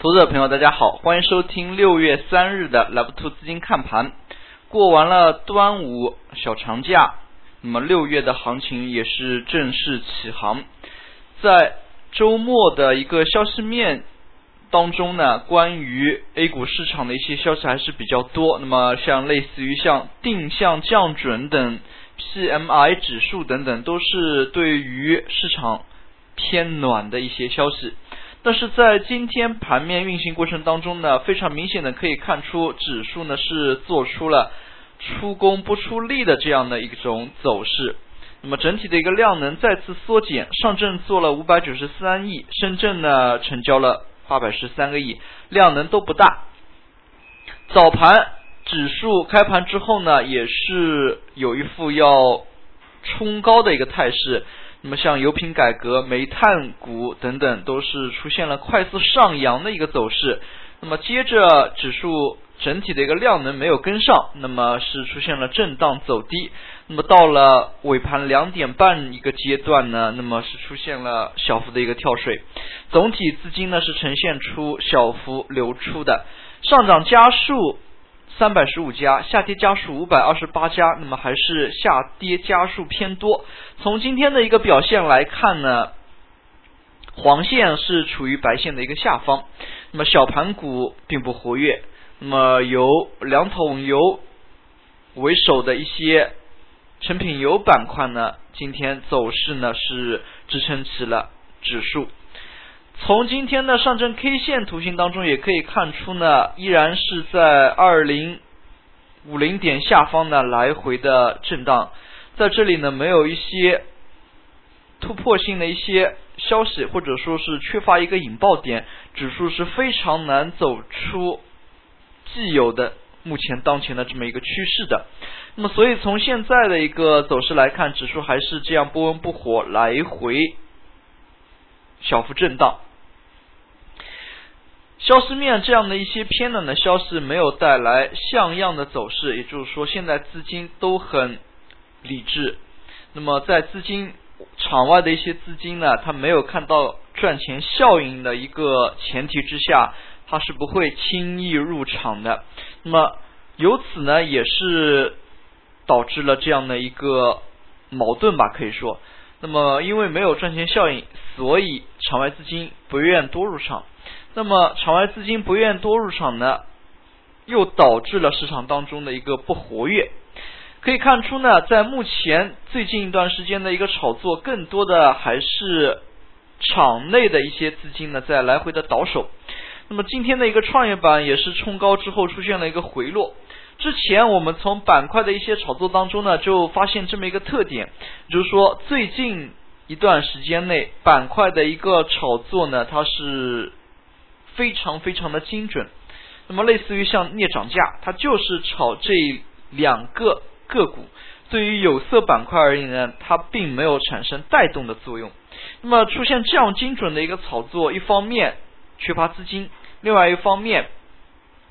投资者朋友，大家好，欢迎收听六月三日的 Love Two 资金看盘。过完了端午小长假，那么六月的行情也是正式起航。在周末的一个消息面当中呢，关于 A 股市场的一些消息还是比较多。那么像类似于像定向降准等 PMI 指数等等，都是对于市场偏暖的一些消息。但是在今天盘面运行过程当中呢，非常明显的可以看出，指数呢是做出了出工不出力的这样的一种走势。那么整体的一个量能再次缩减，上证做了五百九十三亿，深圳呢成交了八百十三个亿，量能都不大。早盘指数开盘之后呢，也是有一副要冲高的一个态势。那么像油品改革、煤炭股等等，都是出现了快速上扬的一个走势。那么接着指数整体的一个量能没有跟上，那么是出现了震荡走低。那么到了尾盘两点半一个阶段呢，那么是出现了小幅的一个跳水。总体资金呢是呈现出小幅流出的，上涨家数。三百十五家下跌家数五百二十八家，那么还是下跌家数偏多。从今天的一个表现来看呢，黄线是处于白线的一个下方，那么小盘股并不活跃，那么由两桶油为首的一些成品油板块呢，今天走势呢是支撑起了指数。从今天的上证 K 线图形当中也可以看出呢，依然是在二零五零点下方呢来回的震荡，在这里呢没有一些突破性的一些消息，或者说是缺乏一个引爆点，指数是非常难走出既有的目前当前的这么一个趋势的。那么，所以从现在的一个走势来看，指数还是这样不温不火，来回小幅震荡。消息面这样的一些偏冷的消息没有带来像样的走势，也就是说，现在资金都很理智。那么，在资金场外的一些资金呢，它没有看到赚钱效应的一个前提之下，它是不会轻易入场的。那么，由此呢，也是导致了这样的一个矛盾吧，可以说。那么，因为没有赚钱效应，所以场外资金不愿多入场。那么场外资金不愿多入场呢，又导致了市场当中的一个不活跃。可以看出呢，在目前最近一段时间的一个炒作，更多的还是场内的一些资金呢在来回的倒手。那么今天的一个创业板也是冲高之后出现了一个回落。之前我们从板块的一些炒作当中呢，就发现这么一个特点，就是说最近一段时间内板块的一个炒作呢，它是。非常非常的精准，那么类似于像镍涨价，它就是炒这两个个股。对于有色板块而言呢，它并没有产生带动的作用。那么出现这样精准的一个炒作，一方面缺乏资金，另外一方面，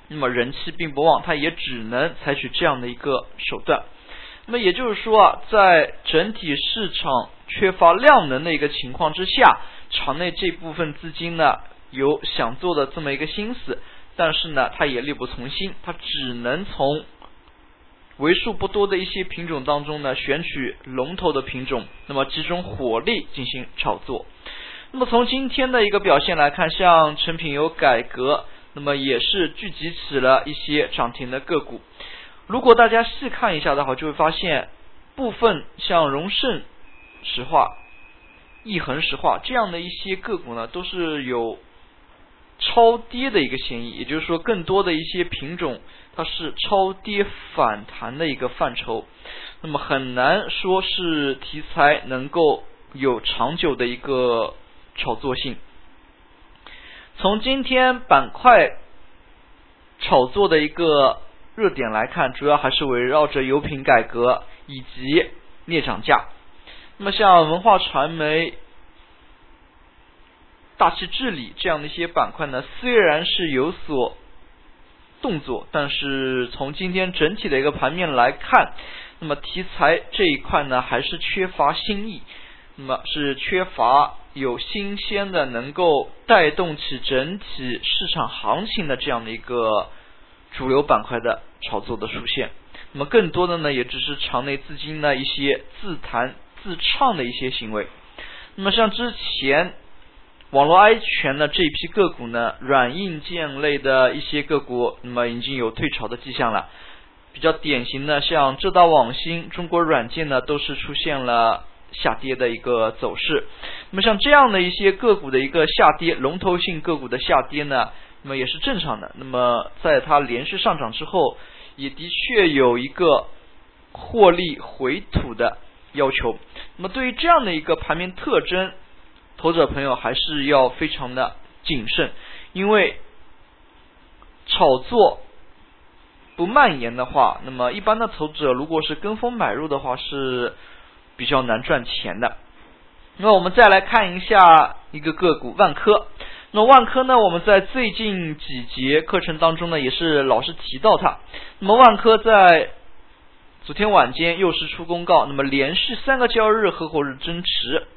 那么人气并不旺，它也只能采取这样的一个手段。那么也就是说啊，在整体市场缺乏量能的一个情况之下，场内这部分资金呢。有想做的这么一个心思，但是呢，他也力不从心，他只能从为数不多的一些品种当中呢选取龙头的品种，那么集中火力进行炒作。那么从今天的一个表现来看，像成品油改革，那么也是聚集起了一些涨停的个股。如果大家细看一下的话，就会发现部分像荣盛石化、益恒石化这样的一些个股呢，都是有。超跌的一个嫌疑，也就是说，更多的一些品种它是超跌反弹的一个范畴，那么很难说是题材能够有长久的一个炒作性。从今天板块炒作的一个热点来看，主要还是围绕着油品改革以及镍涨价。那么像文化传媒。大气治理这样的一些板块呢，虽然是有所动作，但是从今天整体的一个盘面来看，那么题材这一块呢，还是缺乏新意，那么是缺乏有新鲜的能够带动起整体市场行情的这样的一个主流板块的炒作的出现。那么更多的呢，也只是场内资金的一些自弹自唱的一些行为。那么像之前网络安全的这一批个股呢，软硬件类的一些个股，那么已经有退潮的迹象了。比较典型的像浙大网新、中国软件呢，都是出现了下跌的一个走势。那么像这样的一些个股的一个下跌，龙头性个股的下跌呢，那么也是正常的。那么在它连续上涨之后，也的确有一个获利回吐的要求。那么对于这样的一个盘面特征，投资者朋友还是要非常的谨慎，因为炒作。不蔓延的话，那么一般的投资者如果是跟风买入的话，是比较难赚钱的。那我们再来看一下一个个股万科。那万科呢，我们在最近几节课程当中呢，也是老是提到它。那么万科在昨天晚间又是出公告，那么连续三个交易日合伙日增持。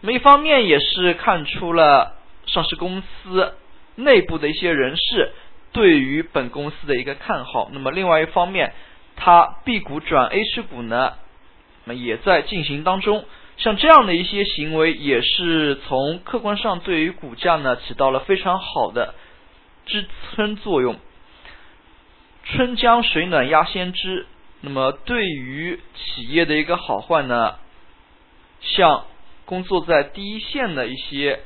那么一方面也是看出了上市公司内部的一些人士。对于本公司的一个看好，那么另外一方面，它 B 股转 H 股呢，那么也在进行当中。像这样的一些行为，也是从客观上对于股价呢起到了非常好的支撑作用。春江水暖鸭先知，那么对于企业的一个好坏呢，像工作在第一线的一些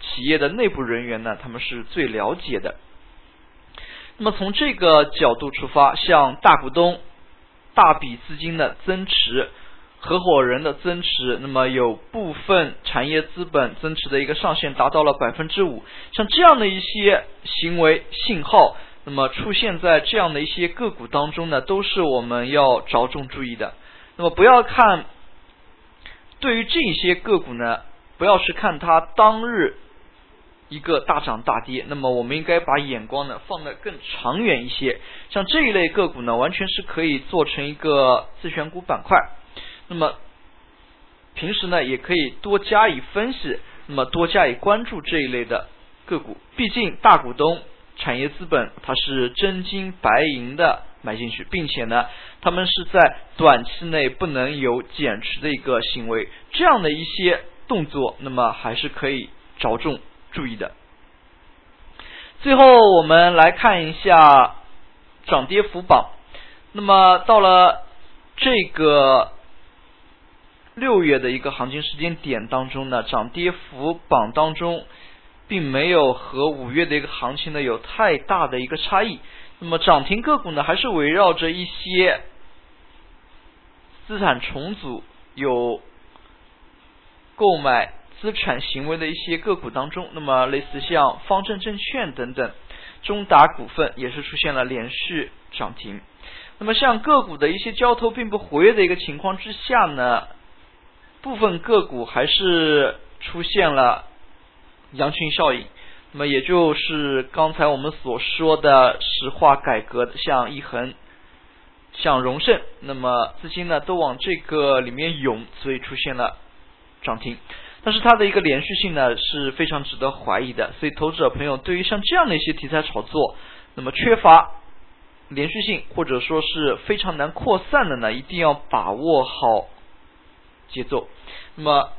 企业的内部人员呢，他们是最了解的。那么从这个角度出发，像大股东大笔资金的增持，合伙人的增持，那么有部分产业资本增持的一个上限达到了百分之五，像这样的一些行为信号，那么出现在这样的一些个股当中呢，都是我们要着重注意的。那么不要看对于这些个股呢，不要去看它当日。一个大涨大跌，那么我们应该把眼光呢放得更长远一些。像这一类个股呢，完全是可以做成一个自选股板块。那么平时呢，也可以多加以分析，那么多加以关注这一类的个股。毕竟大股东产业资本它是真金白银的买进去，并且呢，他们是在短期内不能有减持的一个行为。这样的一些动作，那么还是可以着重。注意的。最后，我们来看一下涨跌幅榜。那么，到了这个六月的一个行情时间点当中呢，涨跌幅榜当中并没有和五月的一个行情呢有太大的一个差异。那么，涨停个股呢，还是围绕着一些资产重组有购买。资产行为的一些个股当中，那么类似像方正证券等等，中达股份也是出现了连续涨停。那么像个股的一些交投并不活跃的一个情况之下呢，部分个股还是出现了羊群效应。那么也就是刚才我们所说的石化改革，像一恒、像荣盛，那么资金呢都往这个里面涌，所以出现了涨停。但是它的一个连续性呢是非常值得怀疑的，所以投资者朋友对于像这样的一些题材炒作，那么缺乏连续性或者说是非常难扩散的呢，一定要把握好节奏。那么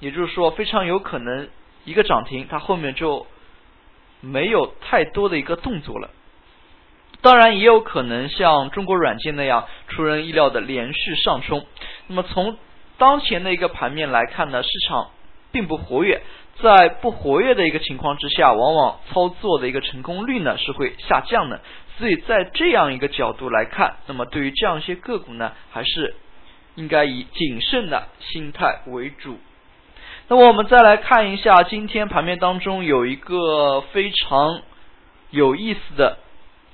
也就是说，非常有可能一个涨停，它后面就没有太多的一个动作了。当然，也有可能像中国软件那样出人意料的连续上冲。那么从当前的一个盘面来看呢，市场并不活跃，在不活跃的一个情况之下，往往操作的一个成功率呢是会下降的。所以在这样一个角度来看，那么对于这样一些个股呢，还是应该以谨慎的心态为主。那么我们再来看一下今天盘面当中有一个非常有意思的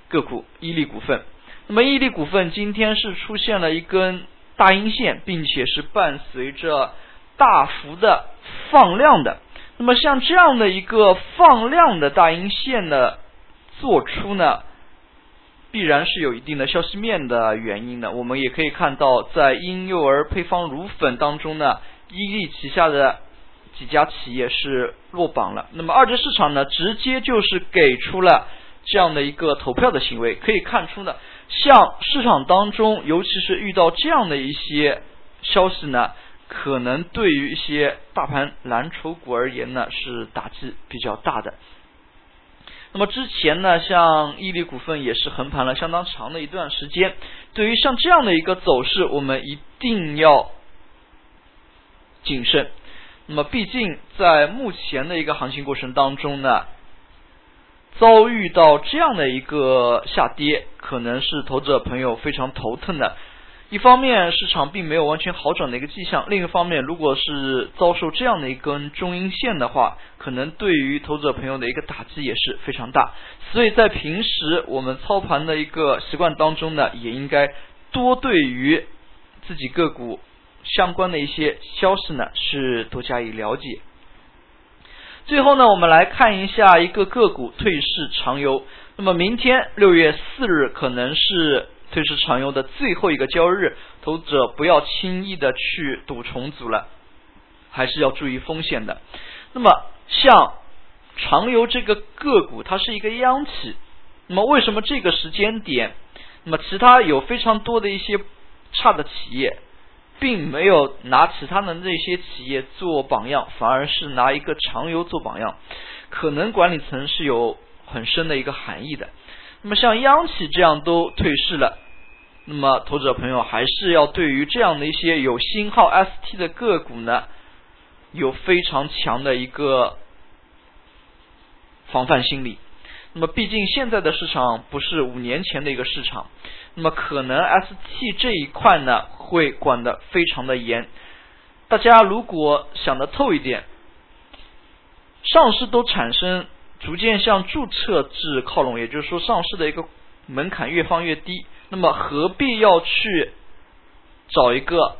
个股——伊利股份。那么伊利股份今天是出现了一根。大阴线，并且是伴随着大幅的放量的。那么像这样的一个放量的大阴线的做出呢，必然是有一定的消息面的原因的。我们也可以看到，在婴幼儿配方乳粉当中呢，伊利旗下的几家企业是落榜了。那么二级市场呢，直接就是给出了这样的一个投票的行为。可以看出呢，像市场当中，尤其是遇到这样的一些消息呢，可能对于一些大盘蓝筹股而言呢，是打击比较大的。那么之前呢，像伊利股份也是横盘了相当长的一段时间。对于像这样的一个走势，我们一定要谨慎。那么毕竟在目前的一个行情过程当中呢，遭遇到这样的一个下跌，可能是投资者朋友非常头疼的。一方面市场并没有完全好转的一个迹象，另一方面，如果是遭受这样的一根中阴线的话，可能对于投资者朋友的一个打击也是非常大。所以在平时我们操盘的一个习惯当中呢，也应该多对于自己个股相关的一些消息呢是多加以了解。最后呢，我们来看一下一个个股退市长游。那么明天六月四日可能是。退市长游的最后一个交易日，投资者不要轻易的去赌重组了，还是要注意风险的。那么像长游这个个股，它是一个央企，那么为什么这个时间点，那么其他有非常多的一些差的企业，并没有拿其他的那些企业做榜样，反而是拿一个长油做榜样，可能管理层是有很深的一个含义的。那么像央企这样都退市了，那么投资者朋友还是要对于这样的一些有星号 ST 的个股呢，有非常强的一个防范心理。那么毕竟现在的市场不是五年前的一个市场，那么可能 ST 这一块呢会管得非常的严。大家如果想得透一点，上市都产生。逐渐向注册制靠拢，也就是说，上市的一个门槛越放越低。那么，何必要去找一个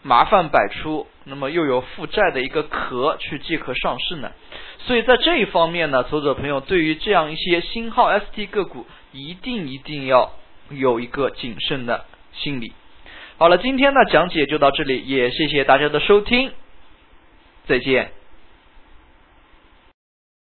麻烦百出，那么又有负债的一个壳去借壳上市呢？所以在这一方面呢，投资者朋友对于这样一些新号 ST 个股，一定一定要有一个谨慎的心理。好了，今天的讲解就到这里，也谢谢大家的收听，再见。